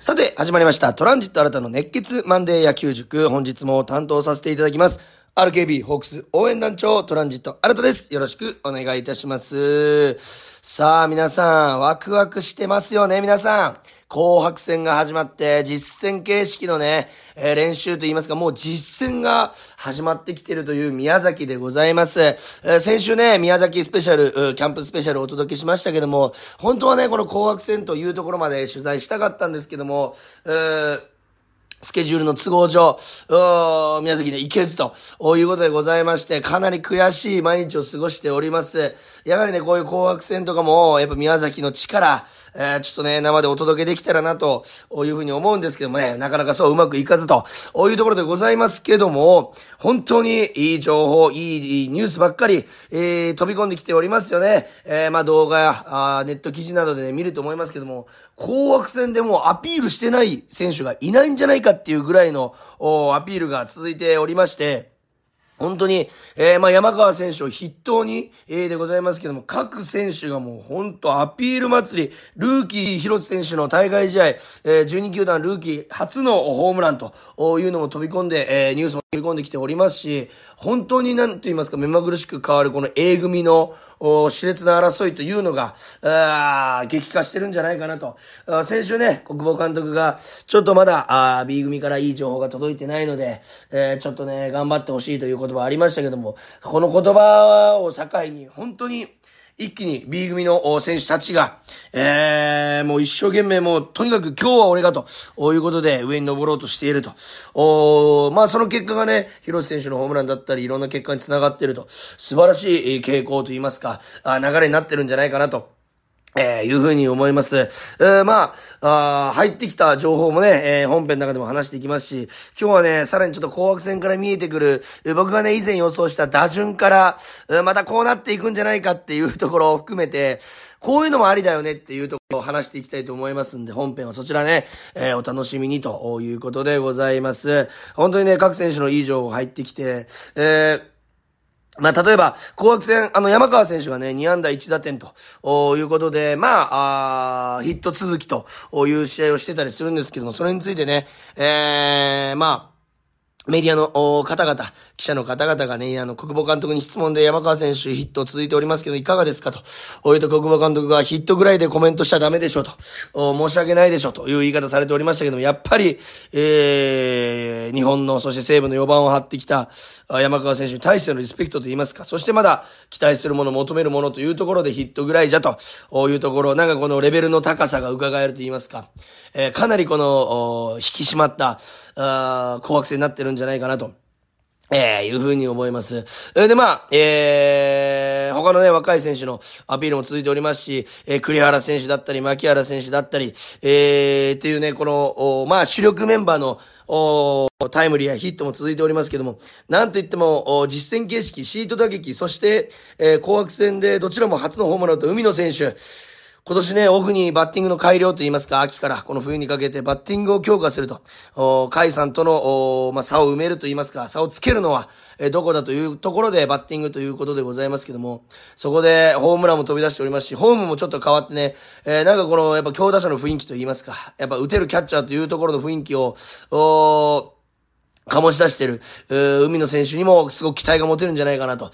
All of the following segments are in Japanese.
さて、始まりました。トランジット新たの熱血マンデー野球塾。本日も担当させていただきます。RKB ホークス応援団長トランジット新たです。よろしくお願いいたします。さあ、皆さん、ワクワクしてますよね、皆さん。紅白戦が始まって、実戦形式のね、えー練習といいますか、もう実戦が始まってきてるという宮崎でございます。えー先週ね、宮崎スペシャル、キャンプスペシャルをお届けしましたけども、本当はね、この紅白戦というところまで取材したかったんですけども、えースケジュールの都合上、う宮崎に行けずということでございまして、かなり悔しい毎日を過ごしております。やはりね、こういう紅白戦とかも、やっぱ宮崎の力、えーちょっとね、生でお届けできたらなというふうに思うんですけどもね、なかなかそううまくいかずというところでございますけども、本当にいい情報、いいニュースばっかり、えー飛び込んできておりますよね。えーまあ動画やあネット記事などでね、見ると思いますけども、紅白戦でもアピールしてない選手がいないんじゃないかっていうぐらいのアピールが続いておりまして、本当に、えー、まあ、山川選手を筆頭に、えー、でございますけども、各選手がもう本当アピール祭り、ルーキー広瀬選手の大会試合、えー、12球団ルーキー初のホームランというのも飛び込んで、えー、ニュースも飛び込んできておりますし、本当になんと言いますか、目まぐるしく変わるこの A 組の、お熾烈な争いというのが、あー激化してるんじゃないかなと。先週ね、国防監督が、ちょっとまだ、あー B 組からいい情報が届いてないので、えーちょっとね、頑張ってほしいということ言葉ありましたけども、この言葉を境に、本当に、一気に B 組の選手たちが、えー、もう一生懸命もう、とにかく今日は俺がと、いうことで上に登ろうとしていると。おまあその結果がね、広瀬選手のホームランだったり、いろんな結果につながっていると。素晴らしい傾向といいますか、あ流れになってるんじゃないかなと。えー、いうふうに思います。えー、まあ、あ入ってきた情報もね、えー本編の中でも話していきますし、今日はね、さらにちょっと紅白戦から見えてくる、えー僕がね、以前予想した打順から、えーまたこうなっていくんじゃないかっていうところを含めて、こういうのもありだよねっていうところを話していきたいと思いますんで、本編はそちらね、えーお楽しみにということでございます。本当にね、各選手のいい情報入ってきて、えーまあ、例えば、紅白戦、あの、山川選手がね、2安打1打点とおいうことで、まあ、あーヒット続きという試合をしてたりするんですけども、それについてね、えー、まあ、メディアの方々、記者の方々がね、あの、国防監督に質問で山川選手ヒット続いておりますけど、いかがですかと。おいうと国防監督がヒットぐらいでコメントしちゃダメでしょうと。申し訳ないでしょうという言い方されておりましたけども、やっぱり、えー、日本の、そして西武の4番を張ってきた山川選手に対してのリスペクトと言いますか、そしてまだ期待するもの、求めるものというところでヒットぐらいじゃというところ、なんかこのレベルの高さが伺えると言いますか、えー、かなりこの、引き締まった、あ紅白戦になってるんじゃないかなと。えー、いうふうに思います。えーで、まあ、えー、他のね、若い選手のアピールも続いておりますし、えー、栗原選手だったり、牧原選手だったり、えー、っていうね、この、おまあ、主力メンバーの、おタイムリーやヒットも続いておりますけども、なんと言っても、お実戦形式、シート打撃、そして、えー、紅白戦でどちらも初のホームランと海野選手、今年ね、オフにバッティングの改良といいますか、秋からこの冬にかけてバッティングを強化すると、お甲斐さんとの、まあ、差を埋めるといいますか、差をつけるのは、えどこだというところでバッティングということでございますけども、そこでホームランも飛び出しておりますし、ホームもちょっと変わってね、えーなんかこの、やっぱ強打者の雰囲気といいますか、やっぱ打てるキャッチャーというところの雰囲気を、お醸し出してる、海野選手にもすごく期待が持てるんじゃないかなと。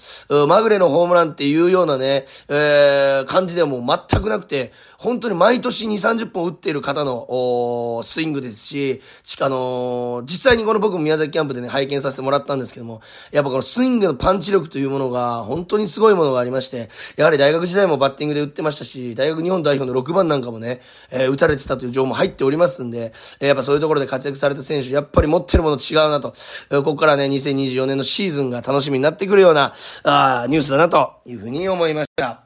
まぐれのホームランっていうようなね、えー感じではもう全くなくて、本当に毎年2、30本打っている方の、おースイングですし、しかあのー実際にこの僕も宮崎キャンプでね、拝見させてもらったんですけども、やっぱこのスイングのパンチ力というものが、本当にすごいものがありまして、やはり大学時代もバッティングで打ってましたし、大学日本代表の6番なんかもね、えー打たれてたという情報も入っておりますんで、えーやっぱそういうところで活躍された選手、やっぱり持ってるもの違うなと、えここからね、2024年のシーズンが楽しみになってくるような、あニュースだなというふうに思いました。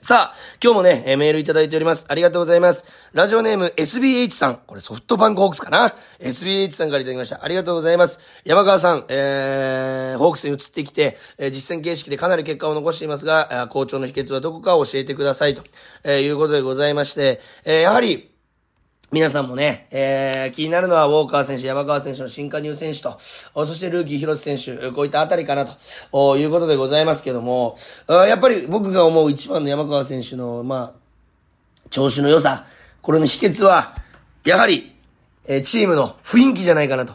さあ、今日もね、えメールいただいております。ありがとうございます。ラジオネーム SBH さん。これソフトバンクホークスかな ?SBH さんからいただきました。ありがとうございます。山川さん、えー、ホークスに移ってきて、え実戦形式でかなり結果を残していますが、あー好調の秘訣はどこかを教えてくださいと、えいうことでございまして、えやはり、皆さんもね、えー、気になるのはウォーカー選手、山川選手の新加入選手と、そしてルーキー広瀬選手、こういったあたりかなと、いうことでございますけども、やっぱり僕が思う一番の山川選手の、まあ、調子の良さ、これの秘訣は、やはり、えチームの雰囲気じゃないかなと。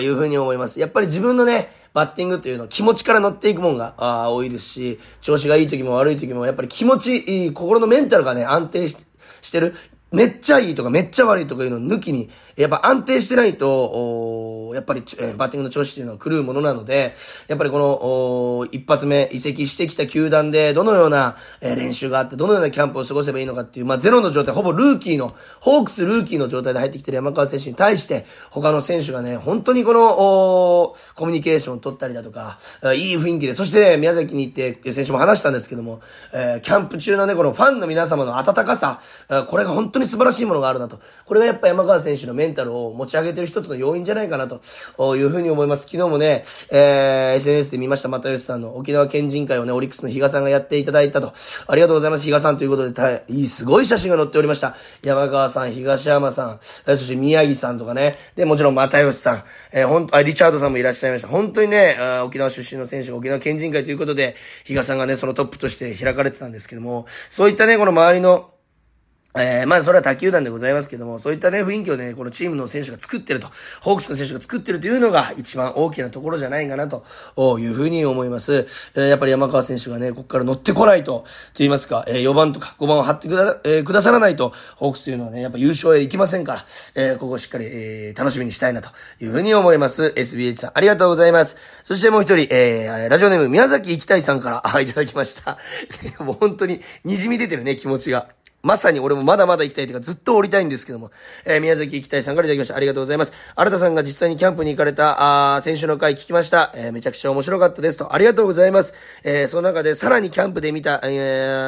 いうふうに思います。やっぱり自分のね、バッティングというのは気持ちから乗っていくもんがあ多いですし、調子がいい時も悪い時もやっぱり気持ち、心のメンタルがね、安定してる。めっちゃいいとかめっちゃ悪いとかいうのを抜きに、やっぱ安定してないと、やっぱり、えー、バッティングの調子っていうのは狂うものなので、やっぱりこの、一発目移籍してきた球団で、どのような、えー、練習があって、どのようなキャンプを過ごせばいいのかっていう、まあゼロの状態、ほぼルーキーの、ホークスルーキーの状態で入ってきてる山川選手に対して、他の選手がね、本当にこの、コミュニケーションを取ったりだとか、いい雰囲気で、そして、宮崎に行って、選手も話したんですけども、えー、キャンプ中のね、このファンの皆様の温かさ、これが本当に素晴らしいものがあるなと。これがやっぱ山川選手のメンタルを持ち上げてる一つの要因じゃないかなというふうに思います。昨日もね、えー、SNS で見ました、又吉さんの沖縄県人会をね、オリックスの比嘉さんがやっていただいたと。ありがとうございます、比嘉さんということで、たいい、すごい写真が載っておりました。山川さん、東山さん、そして宮城さんとかね、で、もちろん又吉さん、えー、ほんあ、リチャードさんもいらっしゃいました。本当にね、沖縄出身の選手が沖縄県人会ということで、比嘉さんがね、そのトップとして開かれてたんですけども、そういったね、この周りの、えー、まあ、それは他球団でございますけども、そういったね、雰囲気をね、このチームの選手が作ってると、ホークスの選手が作ってるというのが一番大きなところじゃないかなというふうに思います。えー、やっぱり山川選手がね、ここから乗ってこないと、と言いますか、えー、4番とか5番を張ってくだ、えー、くださらないと、ホークスというのはね、やっぱ優勝へ行きませんから、えー、ここをしっかり、えー、楽しみにしたいなというふうに思います。SBH さん、ありがとうございます。そしてもう一人、えー、ラジオネーム宮崎行きたいさんから、あ、いただきました。もう本当に、滲み出てるね、気持ちが。まさに俺もまだまだ行きたいというかずっと降りたいんですけども、えー、宮崎行きたいさんからいただきました。ありがとうございます。新田さんが実際にキャンプに行かれた、あ先週の回聞きました。えー、めちゃくちゃ面白かったですと。ありがとうございます。えー、その中でさらにキャンプで見た、え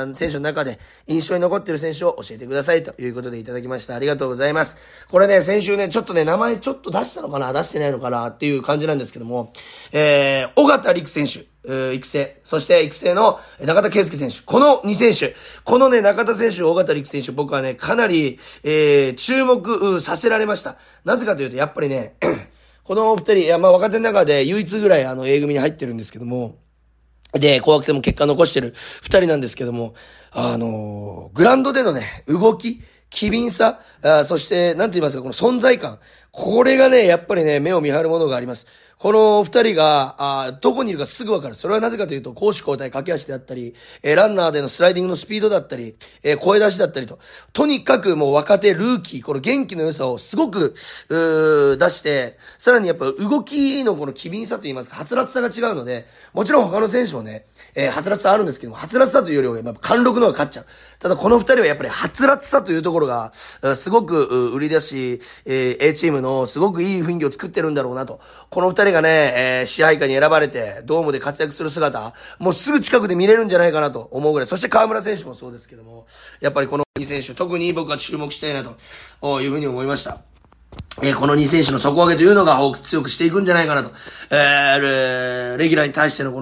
ー、選手の中で印象に残っている選手を教えてくださいということでいただきました。ありがとうございます。これね、先週ね、ちょっとね、名前ちょっと出したのかな？出してないのかな？っていう感じなんですけども、えー、尾形陸選手。育成、そして育成の中田圭介選手。この2選手。このね、中田選手、大型陸選手、僕はね、かなり、えー、注目させられました。なぜかというと、やっぱりね、このお二人、いや、まあ若手の中で唯一ぐらいあの A 組に入ってるんですけども、で、紅白戦も結果残してる二人なんですけども、あのー、グランドでのね、動き、機敏さ、あそして、なんと言いますか、この存在感。これがね、やっぱりね、目を見張るものがあります。この二人が、あどこにいるかすぐわかる。それはなぜかというと、攻守交代駆け足であったり、えー、ランナーでのスライディングのスピードだったり、えー、声出しだったりと、とにかくもう若手、ルーキー、この元気の良さをすごく、う出して、さらにやっぱ動きのこの機敏さといいますか、はつらつさが違うので、もちろん他の選手もね、えー、はつらつさあるんですけども、はつらつさというよりはやっぱ貫禄の方が勝っちゃう。ただこの二人はやっぱりはつらつさというところが、すごく売り出し、えー、A チームのすごくいい雰囲気を作ってるんだろうなと。この二人がね、えー、支配下に選ばれて、ドームで活躍する姿、もうすぐ近くで見れるんじゃないかなと思うぐらい。そして河村選手もそうですけども、やっぱりこの2選手、特に僕は注目したいなというふうに思いました。えー、この2選手の底上げというのが強くしていくんじゃないかなと。えー、レギュラーに対してのこ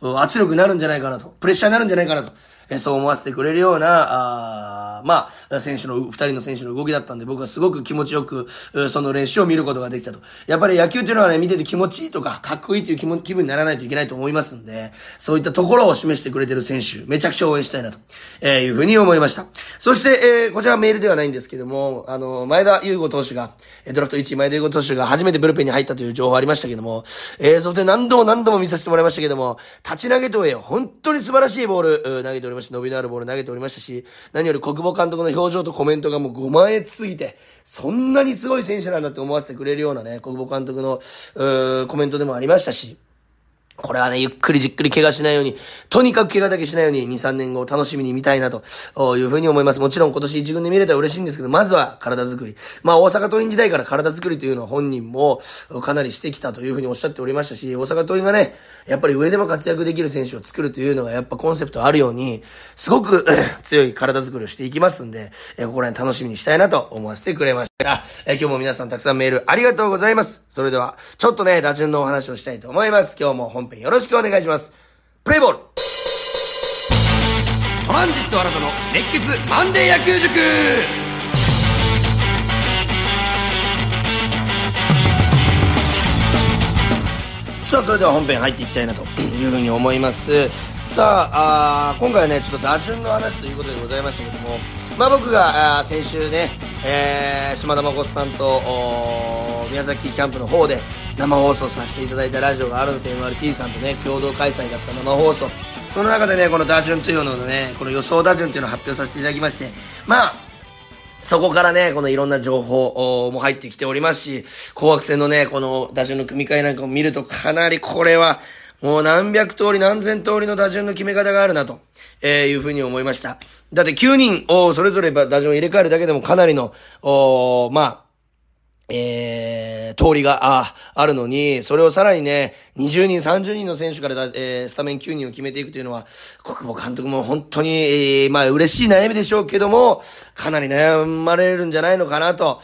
の圧力になるんじゃないかなと。プレッシャーになるんじゃないかなと。えそう思わせてくれるような、あまあ、選手の、二人の選手の動きだったんで、僕はすごく気持ちよく、その練習を見ることができたと。やっぱり野球っていうのはね、見てて気持ちいいとか、かっこいいという気気分にならないといけないと思いますんで、そういったところを示してくれてる選手、めちゃくちゃ応援したいなと、えー、いうふうに思いました。そして、えー、こちらメールではないんですけども、あの、前田優吾投手が、ドラフト1位前田優吾投手が初めてブルペンに入ったという情報ありましたけども、えー、そして何度も何度も見させてもらいましたけども、立ち投げとえ、本当に素晴らしいボール、投げておりまして、伸びのあるボール投げておりましたし、何より国防保監督の表情とコメントがもう5万円すぎて、そんなにすごい選手なんだって思わせてくれるようなね、小久保監督の、コメントでもありましたし、これはね、ゆっくりじっくり怪我しないように、とにかく怪我だけしないように、2、3年後を楽しみに見たいなというふうに思います。もちろん今年一軍で見れたら嬉しいんですけど、まずは体作り。まあ大阪桐蔭時代から体作りというのは本人もかなりしてきたというふうにおっしゃっておりましたし、大阪桐蔭がね、やっぱり上でも活躍できる選手を作るというのがやっぱコンセプトあるように、すごく 強い体作りをしていきますんで、えここら辺楽しみにしたいなと思わせてくれました。え今日も皆さんたくさんメールありがとうございます。それでは、ちょっとね、打順のお話をしたいと思います。今日も本編よろしくお願いします。しますプレイボール。トランジット新たの熱血マンデー野球塾。さあそれでは本編入っていきたいなと いうふうに思います。さああ今回はねちょっと打順の話ということでございましたけどもまあ僕が先週ねえー、島田誠さんと、宮崎キャンプの方で生放送させていただいたラジオがあるんですよ。MRT さんとね、共同開催だった生放送。その中でね、この打順というののね、この予想打順というのを発表させていただきまして、まあ、そこからね、このいろんな情報も入ってきておりますし、紅白戦のね、この打順の組み替えなんかを見るとかなりこれは、もう何百通り何千通りの打順の決め方があるなと、えー、いうふうに思いました。だって9人をそれぞれ打順を入れ替えるだけでもかなりの、おまあ、えー、通りが、あ、あるのに、それをさらにね、20人、30人の選手からだ、えー、スタメン9人を決めていくというのは、国母監督も本当に、えー、まあ嬉しい悩みでしょうけども、かなり悩まれるんじゃないのかな、と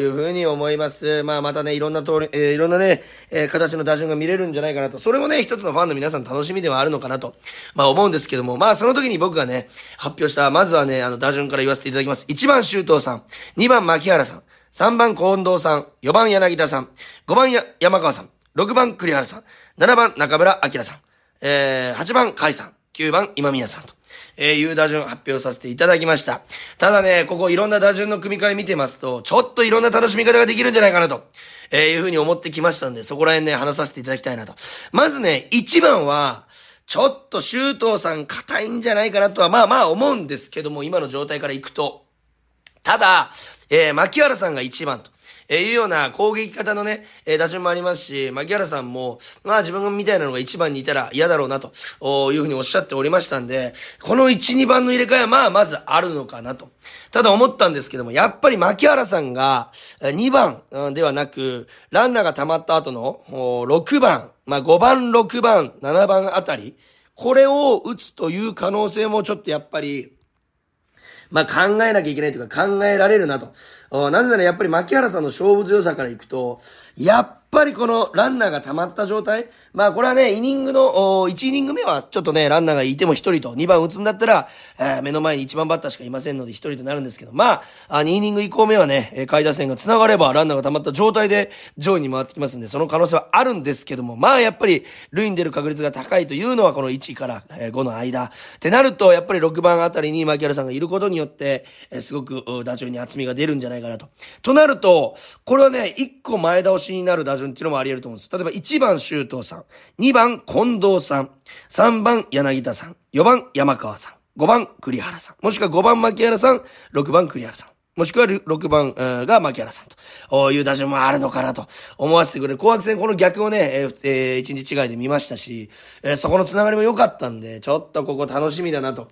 いうふうに思います。まあまたね、いろんな通り、えー、いろんなね、えー、形の打順が見れるんじゃないかなと。それもね、一つのファンの皆さん楽しみではあるのかなと、まあ思うんですけども、まあその時に僕がね、発表した、まずはね、あの打順から言わせていただきます。1番周東さん、2番牧原さん、3番近藤さん、4番柳田さん、5番山川さん、6番栗原さん、7番中村明さん、えー、8番海さん、9番今宮さんと。えー、いう打順発表させていただきました。ただね、ここいろんな打順の組み替え見てますと、ちょっといろんな楽しみ方ができるんじゃないかなと、えー、いうふうに思ってきましたんで、そこら辺ね、話させていただきたいなと。まずね、1番は、ちょっと周東さん硬いんじゃないかなとは、まあまあ思うんですけども、今の状態からいくと。ただ、えー、牧原さんが1番と。えいうような攻撃方のね、え、打順もありますし、牧原さんも、まあ自分みたいなのが1番にいたら嫌だろうなと、いうふうにおっしゃっておりましたんで、この1、2番の入れ替えはまあまずあるのかなと。ただ思ったんですけども、やっぱり牧原さんが2番ではなく、ランナーが溜まった後の6番、まあ5番、6番、7番あたり、これを打つという可能性もちょっとやっぱり、まあ、考えなきゃいけないというか考えられるなと。なぜならやっぱり牧原さんの勝負強さからいくと、やっぱりこのランナーが溜まった状態？まあこれはね、イニングの、1イニング目はちょっとね、ランナーがいても1人と、2番打つんだったら、えー、目の前に1番バッターしかいませんので1人となるんですけど、まあ、2イニング以降目はね、下位打線が繋がればランナーが溜まった状態で上位に回ってきますんで、その可能性はあるんですけども、まあやっぱり、塁に出る確率が高いというのはこの1から5の間。ってなると、やっぱり6番あたりに牧原さんがいることによって、えすごく打順に厚みが出るんじゃないかなと。となると、これはね、1個前倒しになる打順っていうのもあり得ると思うんです。例えば1番周東さん、2番近藤さん、3番柳田さん、4番山川さん、5番栗原さん、もしくは5番牧原さん、6番栗原さん。もしくは6番が牧原さんという打順もあるのかなと思わせてくれる。紅白戦この逆をね、えー、1日違いで見ましたし、えー、そこのつながりも良かったんで、ちょっとここ楽しみだなと。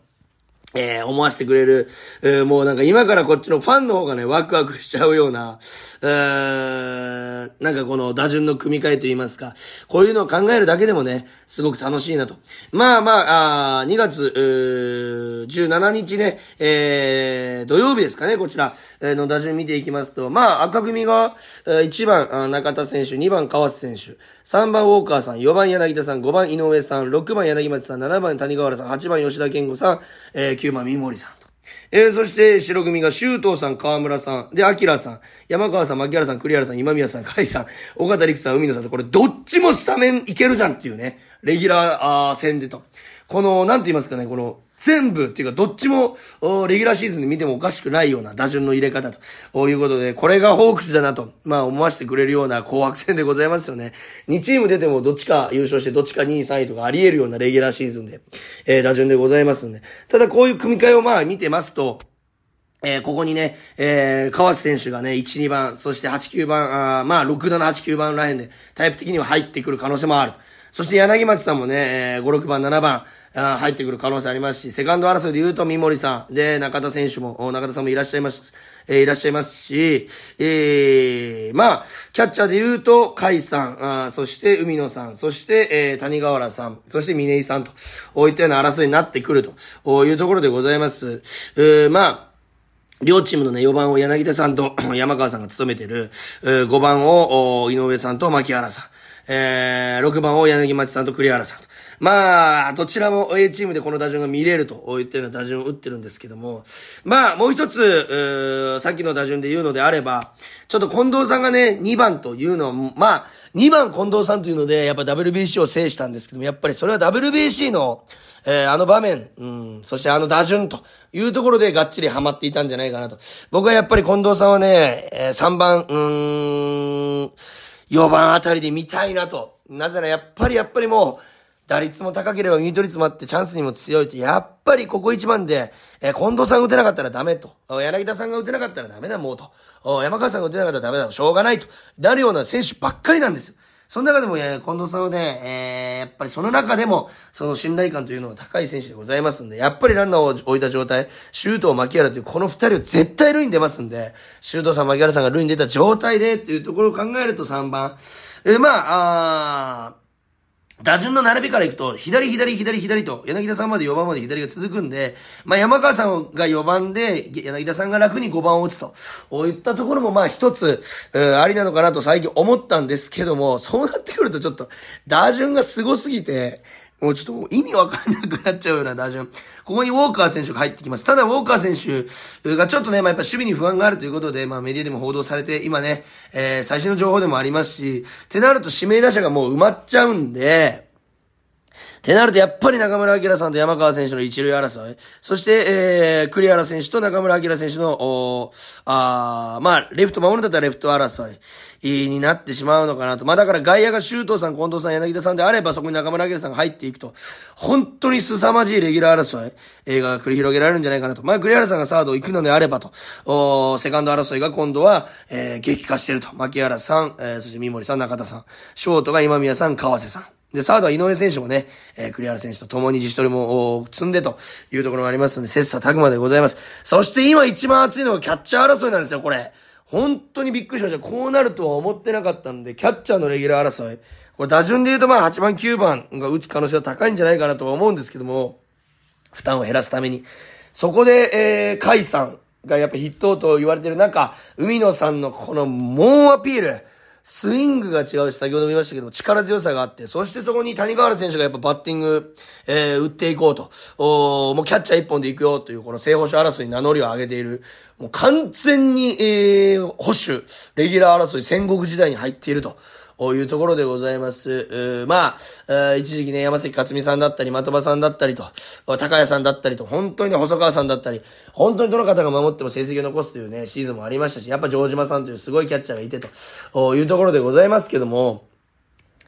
えー、思わせてくれる、えー、もうなんか今からこっちのファンの方がね、ワクワクしちゃうような、えー、なんかこの打順の組み替えといいますか、こういうのを考えるだけでもね、すごく楽しいなと。まあまあ、あ2月、ー、17日ね、えー、土曜日ですかね、こちら、えー、の打順見ていきますと、まあ赤組が、えー、1番、中田選手、2番川瀬選手、3番ウォーカーさん、4番柳田さん、5番井上さん、6番柳町さん、7番谷川原さん、8番吉田健吾さん、えー9番三森さんと。えー、そして、白組が周東さん、河村さん、で、明さん、山川さん、牧原さん、栗原さん、今宮さん、甲斐さん、岡田陸さん、海野さんと、これ、どっちもスタメンいけるじゃんっていうね、レギュラー、あー戦でと。この、なんて言いますかね、この、全部っていうかどっちも、レギュラーシーズンで見てもおかしくないような打順の入れ方ということで、これがホークスだなと、まあ思わせてくれるような紅白戦でございますよね。2チーム出てもどっちか優勝してどっちか2位3位とかあり得るようなレギュラーシーズンで、えー、打順でございますんで。ただこういう組み替えをまあ見てますと、えー、ここにね、えー、川瀬選手がね、1、2番、そして8、9番、あまあ、6、7、8、9番ラインで、タイプ的には入ってくる可能性もある。そして柳町さんもね、5、6番、7番、入ってくる可能性ありますし、セカンド争いで言うと三森さん、で、中田選手も、中田さんもいらっしゃいます、えー、いらっしゃいますし、えー、まあ、キャッチャーで言うと、甲斐さん、あそして海野さん、そして、えー、谷川原さん、そして峰井さんと、こういったような争いになってくるというところでございます。えー、まあ、両チームのね、4番を柳田さんと 山川さんが務めてる、5番を井上さんと牧原さん。えー、6番を柳町さんと栗原さんと。まあ、どちらも A チームでこの打順が見れると言ってるような打順を打ってるんですけども、まあ、もう一つ、さっきの打順で言うのであれば、ちょっと近藤さんがね、2番というのは、まあ、2番近藤さんというので、やっぱ WBC を制したんですけども、やっぱりそれは WBC の、えー、あの場面、うん、そしてあの打順というところでがっちりハマっていたんじゃないかなと。僕はやっぱり近藤さんはね、えー、3番、うーん、4番あたりで見たいなと。なぜならやっぱりやっぱりもう、打率も高ければミート率もあってチャンスにも強いと、やっぱりここ一番で、えー、近藤さんが打てなかったらダメと。柳田さんが打てなかったらダメだもうと。山川さんが打てなかったらダメだも。しょうがないと。なるような選手ばっかりなんです。その中でも、えー、近藤さんはね、えー、やっぱりその中でも、その信頼感というのが高い選手でございますんで、やっぱりランナーを置いた状態、周東牧原というこの二人は絶対塁に出ますんで、周東さん、牧原さんが塁に出た状態でっていうところを考えると3番。えー、まあ、あー、打順の並びからいくと、左左左左と、柳田さんまで4番まで左が続くんで、まあ山川さんが4番で、柳田さんが楽に5番を打つと、いったところもまあ一つ、ありなのかなと最近思ったんですけども、そうなってくるとちょっと、打順が凄すぎて、もうちょっと意味わかんなくなっちゃうような打順。ここにウォーカー選手が入ってきます。ただ、ウォーカー選手がちょっとね、まあ、やっぱ守備に不安があるということで、まあ、メディアでも報道されて、今ね、えー、最新の情報でもありますし、ってなると指名打者がもう埋まっちゃうんで、ってなると、やっぱり中村明さんと山川選手の一塁争い。そして、えー、栗原選手と中村明選手の、おあまあ、レフト守るんだったらレフト争いになってしまうのかなと。まあ、だから外野が周東さん、近藤さん、柳田さんであれば、そこに中村明さんが入っていくと、本当に凄まじいレギュラー争い、映画が繰り広げられるんじゃないかなと。まあ、栗原さんがサード行くのであればと、おセカンド争いが今度は、えー、激化してると。牧原さん、えー、そして三森さん、中田さん。ショートが今宮さん、川瀬さん。で、サードは井上選手もね、えー、栗原選手と共に自主トレも積んでというところがありますので、切磋琢磨でございます。そして今一番熱いのがキャッチャー争いなんですよ、これ。本当にびっくりしました。こうなるとは思ってなかったんで、キャッチャーのレギュラー争い。これ打順で言うとまあ8番9番が打つ可能性は高いんじゃないかなとは思うんですけども、負担を減らすために。そこで、えー、甲斐さんがやっぱ筆頭と言われてる中、海野さんのこの猛アピール。スイングが違うし、先ほども言いましたけども、力強さがあって、そしてそこに谷川原選手がやっぱバッティング、えー、打っていこうと、おもうキャッチャー一本で行くよという、この正捕手争いに名乗りを上げている、もう完全に、えー、保守、レギュラー争い戦国時代に入っていると。いうところでございます。まあ、一時期ね、山崎克美さんだったり、的場さんだったりと、高谷さんだったりと、本当に細川さんだったり、本当にどの方が守っても成績を残すというね、シーズンもありましたし、やっぱ城島さんというすごいキャッチャーがいてというところでございますけども、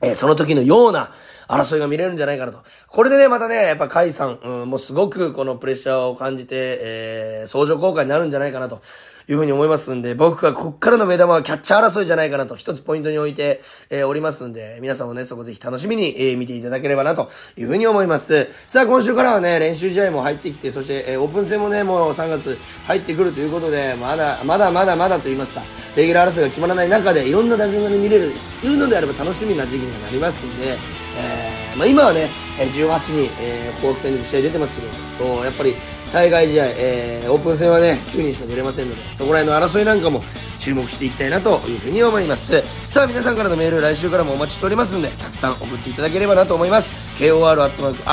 えー、その時のような争いが見れるんじゃないかなと。これでね、またね、やっぱ甲斐さん、うん、もうすごくこのプレッシャーを感じて、えー、相乗効果になるんじゃないかなと。いうふうに思いますんで、僕がこっからの目玉はキャッチャー争いじゃないかなと一つポイントに置いて、えー、おりますんで、皆さんもね、そこぜひ楽しみに、えー、見ていただければなというふうに思います。さあ、今週からはね、練習試合も入ってきて、そして、えー、オープン戦もね、もう3月入ってくるということで、まだ、まだまだまだと言いますか、レギュラー争いが決まらない中で、いろんな打順がね、見れる、いうのであれば楽しみな時期にはなりますんで、えー、まあ今はね、18に、えー、紅白戦で試合出てますけど、やっぱり、対外試合、えー、オープン戦はね、9人しか出れませんので、そこら辺の争いなんかも注目していきたいなというふうに思います。さあ、皆さんからのメール、来週からもお待ちしておりますんで、たくさん送っていただければなと思います。kor.rkbr.jp、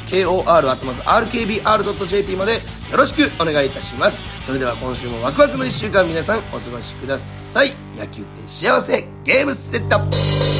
kor.rkbr.jp までよろしくお願いいたします。それでは今週もワクワクの1週間皆さんお過ごしください。野球って幸せ、ゲームセット